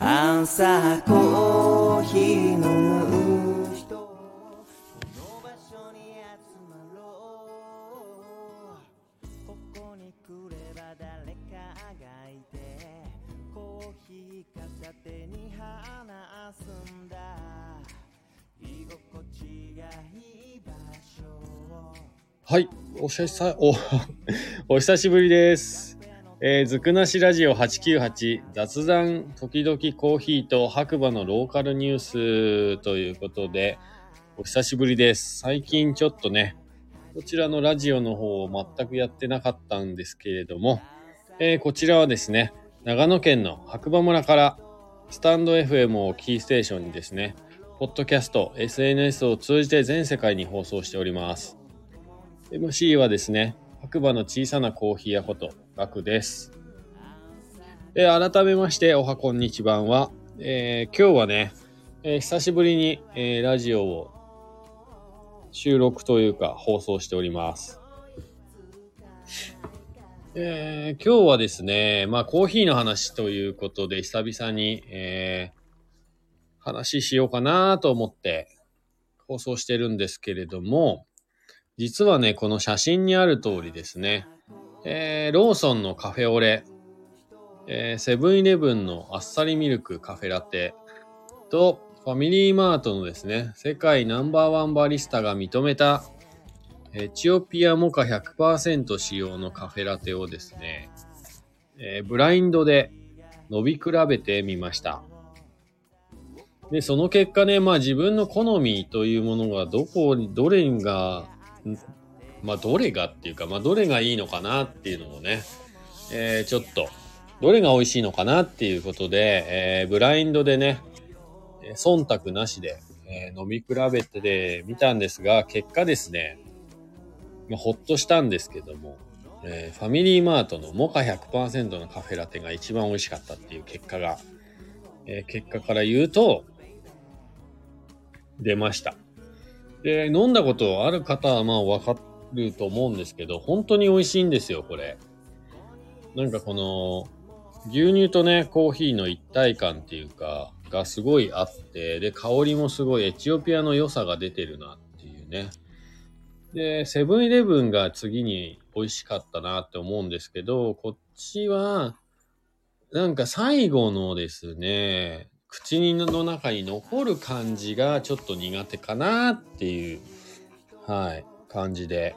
朝コーヒー飲む人この場所に集まろうここに来れば誰かがいてコーヒー片手に話すんだ居心地がいい場所はい、お久しさ、お、お久しぶりです。えー、ずくなしラジオ898雑談時々コーヒーと白馬のローカルニュースということで、お久しぶりです。最近ちょっとね、こちらのラジオの方を全くやってなかったんですけれども、えーこちらはですね、長野県の白馬村からスタンド FM をキーステーションにですね、ポッドキャスト、SNS を通じて全世界に放送しております。MC はですね、白馬の小さなコーヒー屋こと、ガクです。えー改めまして、おはこんにちばんは、えー今日はね、えー久しぶりに、えーラジオを収録というか放送しております。えー今日はですね、まあコーヒーの話ということで久々に、えー話しようかなと思って放送してるんですけれども、実はね、この写真にある通りですね、えーローソンのカフェオレ、えーセブンイレブンのあっさりミルクカフェラテと、ファミリーマートのですね、世界ナンバーワンバリスタが認めた、エチオピアモカ100%使用のカフェラテをですね、えーブラインドで伸び比べてみました。で、その結果ね、まあ自分の好みというものがどこに、どれが、まあどれがっていうか、まあどれがいいのかなっていうのをね、えーちょっと、どれが美味しいのかなっていうことで、えーブラインドでね、えー忖度なしで、えー飲み比べてみたんですが、結果ですね、まあ、ほっとしたんですけども、えーファミリーマートのモカ100%のカフェラテが一番美味しかったっていう結果が、えー結果から言うと、出ました。で、飲んだことある方はまあわかっると思うんですけど、本当に美味しいんですよ、これ。なんかこの、牛乳とね、コーヒーの一体感っていうか、がすごいあって、で、香りもすごいエチオピアの良さが出てるなっていうね。で、セブンイレブンが次に美味しかったなって思うんですけど、こっちは、なんか最後のですね、口の中に残る感じがちょっと苦手かなっていう、はい、感じで。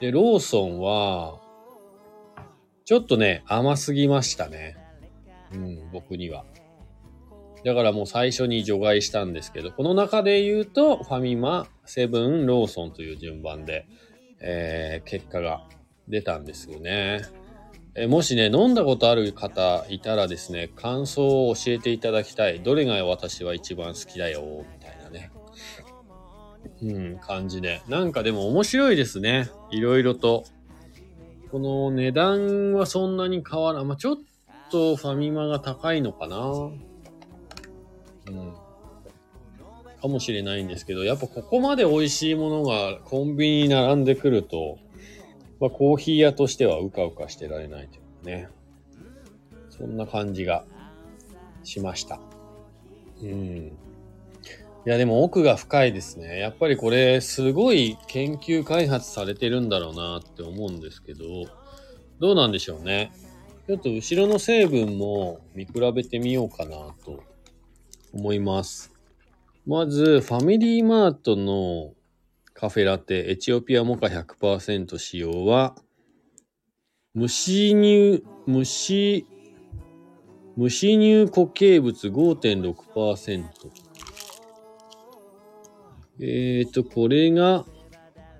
で、ローソンは、ちょっとね、甘すぎましたね。うん、僕には。だからもう最初に除外したんですけど、この中で言うと、ファミマ、セブン、ローソンという順番で、えー結果が出たんですよね。えもしね、飲んだことある方いたらですね、感想を教えていただきたい。どれが私は一番好きだよ、みたいなね。うん、感じで。なんかでも面白いですね。いろいろと。この値段はそんなに変わらん。まあ、ちょっとファミマが高いのかな。うん。かもしれないんですけど、やっぱここまで美味しいものがコンビニに並んでくると、まあ、コーヒー屋としてはうかうかしてられないというかね。そんな感じがしました。うん。いや、でも奥が深いですね。やっぱりこれ、すごい研究開発されてるんだろうなって思うんですけど、どうなんでしょうね。ちょっと後ろの成分も見比べてみようかなと思います。まず、ファミリーマートのカフェラテ、エチオピアモカ100%使用は、無脂乳、無脂、無脂乳固形物5.6%。えーと、これが、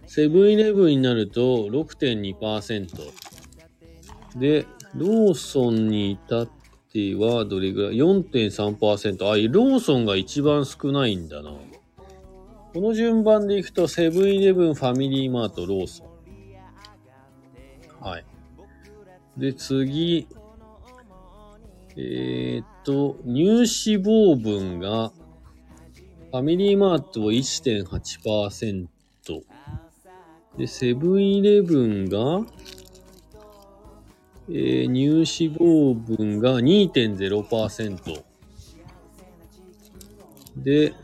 セブンイレブンになると6.2%。で、ローソンに至ってはどれぐらい ?4.3%。あ、ローソンが一番少ないんだな。この順番でいくと、セブンイレブン、ファミリーマート、ローソン。はい。で、次。えーっと、乳脂肪分が、ファミリーマートは1.8%。で、セブンイレブンが、えー乳脂肪分が2.0%。で、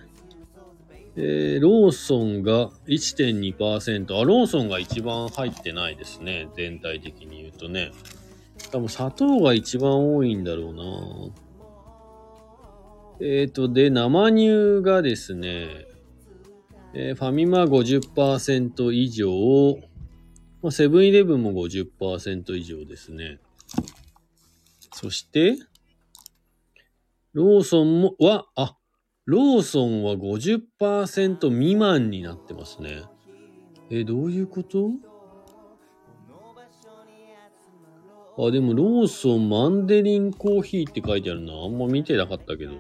えーローソンが1.2%。あ、ローソンが一番入ってないですね。全体的に言うとね。多分砂糖が一番多いんだろうな。えっ、と、で、生乳がですね、えーファミマ50%以上、まあセブンイレブンも50%以上ですね。そして、ローソンも、は、あ、ローソンは50%未満になってますね。え、どういうこと？あ、でもローソンマンデリンコーヒーって書いてあるな。あんま見てなかったけど。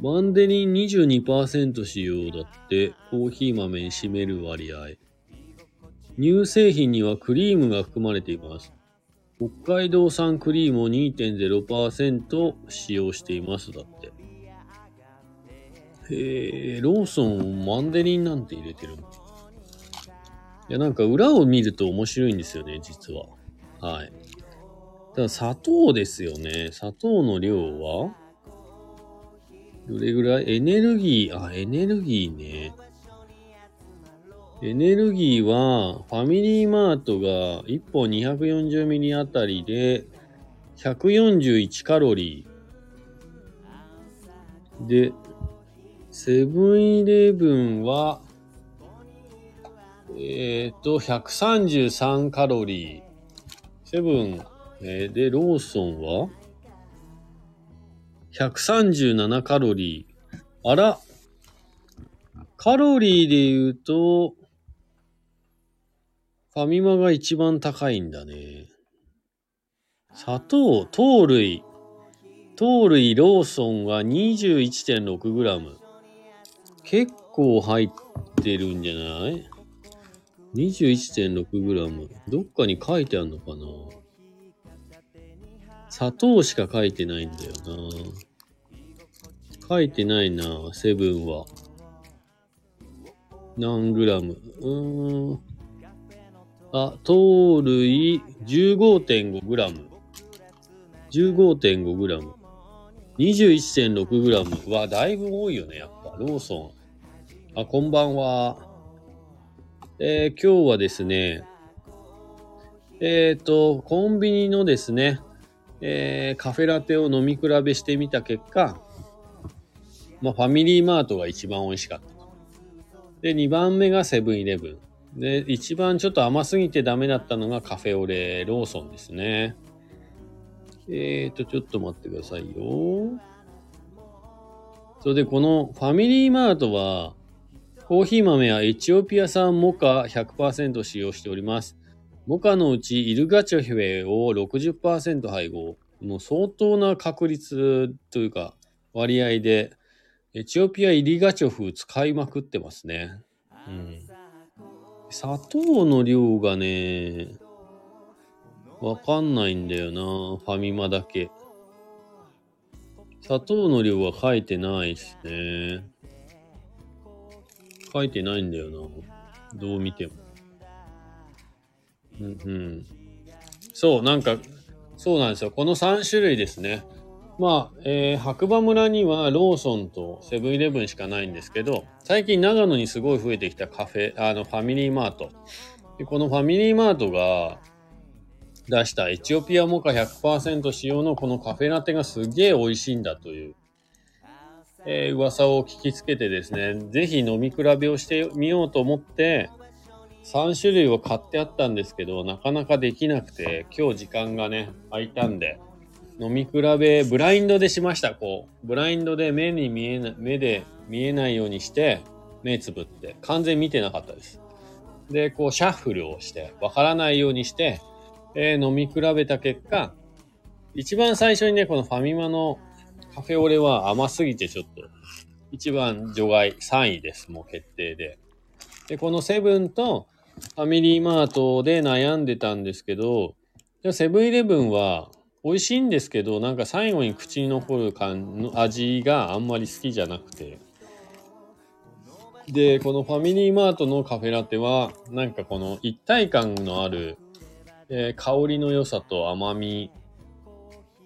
マンデリン22%使用だって、コーヒー豆に占める割合。乳製品にはクリームが含まれています。北海道産クリームを2.0%使用しています。だって。へえ、ローソンマンデリンなんて入れてるの？いや、なんか裏を見ると面白いんですよね、実は。はい。ただ砂糖ですよね。砂糖の量は？どれぐらい？エネルギー、あ、エネルギーね。エネルギーは、ファミリーマートが1本240ミリあたりで141カロリー。で、セブンイレブンは、えっ、と、133カロリー。セブン、えーで、ローソンは？137カロリー。あら、カロリーで言うと、ファミマが一番高いんだね。砂糖、糖類。糖類ローソンは 21.6g。結構入ってるんじゃない ?21.6g。どっかに書いてあるのかな？砂糖しか書いてないんだよな。書いてないな、セブンは。何グラム？うーん。あ、糖類15.5グラム。15.5グラム。21.6グラム。は、だいぶ多いよね、やっぱ。ローソン。あ、こんばんは。えー今日はですね、えっ、と、コンビニのですね、えーカフェラテを飲み比べしてみた結果、まあ、ファミリーマートが一番美味しかった。で、2番目がセブンイレブン。で、一番ちょっと甘すぎてダメだったのがカフェオレローソンですね。えーと、ちょっと待ってくださいよ。それで、このファミリーマートは、コーヒー豆はエチオピア産モカ100%使用しております。モカのうちイルガチョフェを60%配合。もう相当な確率というか割合で、エチオピアイリガチョフ使いまくってますね。うん。砂糖の量がね、わかんないんだよな、ファミマだけ。砂糖の量は書いてないしね。書いてないんだよな。どう見ても。うんうん。そう、なんか、そうなんですよ。この3種類ですね。まあ、えー白馬村にはローソンとセブンイレブンしかないんですけど、最近長野にすごい増えてきたカフェ、あの、ファミリーマート。でこのファミリーマートが出したエチオピアモカ100%使用のこのカフェラテがすげえ美味しいんだという、えー噂を聞きつけてですね、ぜひ飲み比べをしてみようと思って、3種類を買ってあったんですけど、なかなかできなくて、今日時間がね、空いたんで、飲み比べ、ブラインドでしました、こう。ブラインドで目に見えな、目で見えないようにして、目つぶって、完全見てなかったです。で、こう、シャッフルをして、わからないようにして、えー飲み比べた結果、一番最初にね、このファミマのカフェオレは甘すぎてちょっと、一番除外、3位です、もう決定で。で、このセブンとファミリーマートで悩んでたんですけど、でもセブンイレブンは美味しいんですけど、なんか最後に口に残る感の味があんまり好きじゃなくて。で、このファミリーマートのカフェラテは、なんかこの一体感のある、えー香りの良さと甘み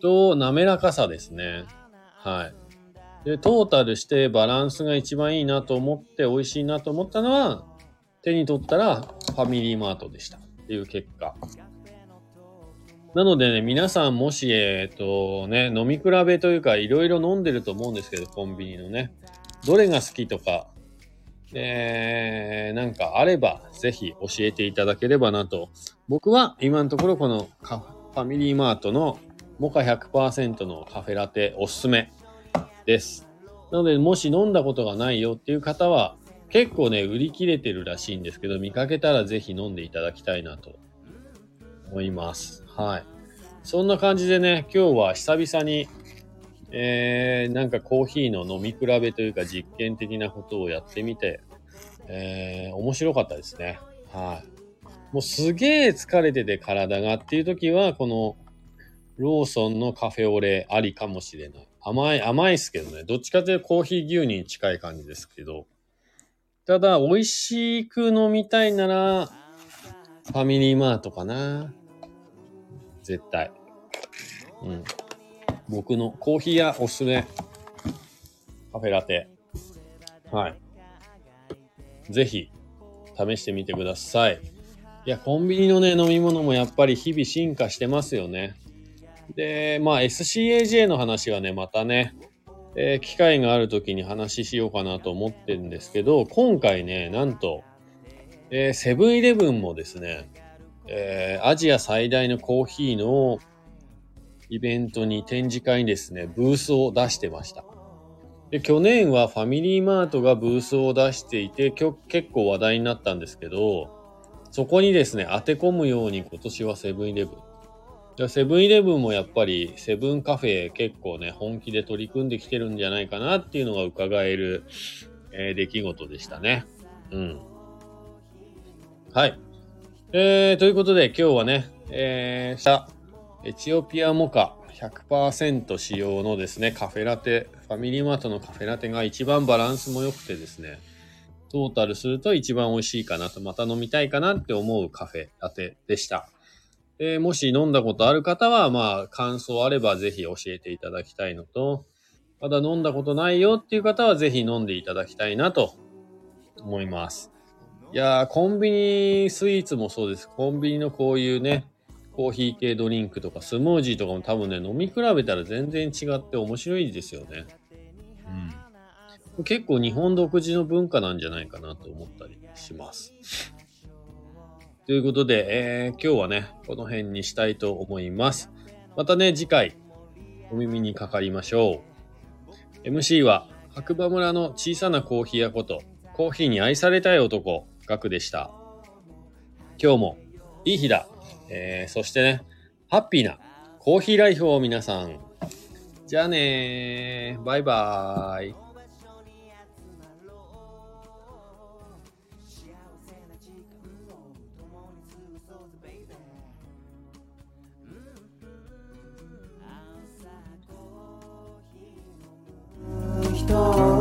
と滑らかさですね。はい。で、トータルしてバランスが一番いいなと思って美味しいなと思ったのは、手に取ったらファミリーマートでしたっていう結果。なのでね、皆さんもし、えっ、とね、飲み比べというか、いろいろ飲んでると思うんですけど、コンビニのね。どれが好きとか、えー、なんかあれば、ぜひ教えていただければなと。僕は今のところこのファミリーマートのモカ100%のカフェラテおすすめです。なので、もし飲んだことがないよっていう方は、結構ね、売り切れてるらしいんですけど、見かけたらぜひ飲んでいただきたいなと思います。はい。そんな感じでね、今日は久々に、えー、なんかコーヒーの飲み比べというか実験的なことをやってみて、えー、面白かったですね。はい。もうすげえ疲れてて体がっていう時は、このローソンのカフェオレありかもしれない。甘い、甘いっすけどね。どっちかというとコーヒー牛乳に近い感じですけど。ただ、美味しく飲みたいなら、ファミリーマートかな。絶対。うん。僕のコーヒー屋おすすめ。カフェラテ。はい。ぜひ、試してみてください。いや、コンビニのね、飲み物もやっぱり日々進化してますよね。で、まあ SCAJ の話はね、またね、えー、機会がある時に話ししようかなと思ってるんですけど、今回ね、なんと、えー、セブンイレブンもですね、えー、アジア最大のコーヒーのイベントに展示会にですね、ブースを出してました。で、去年はファミリーマートがブースを出していて、結構話題になったんですけど、そこにですね、当て込むように今年はセブンイレブン。セブンイレブンもやっぱりセブンカフェ結構ね、本気で取り組んできてるんじゃないかなっていうのが伺える、えー、出来事でしたね。うん。はい。えー、ということで今日はね、えー、したエチオピアモカ100%使用のですね、カフェラテ、ファミリーマートのカフェラテが一番バランスも良くてですね、トータルすると一番美味しいかなと、また飲みたいかなって思うカフェラテでした。えー、もし飲んだことある方は、まあ、感想あればぜひ教えていただきたいのと、まだ飲んだことないよっていう方はぜひ飲んでいただきたいなと思います。いやー、コンビニスイーツもそうです。コンビニのこういうね、コーヒー系ドリンクとかスムージーとかも多分ね、飲み比べたら全然違って面白いですよね。うん。結構日本独自の文化なんじゃないかなと思ったりします。ということで、えー、今日はね、この辺にしたいと思います。またね、次回、お耳にかかりましょう。MC は、白馬村の小さなコーヒー屋こと、コーヒーに愛されたい男、ガクでした。今日もいい日だ。えー、そしてね、ハッピーなコーヒーライフを皆さん。じゃあね。バイバーイ。store.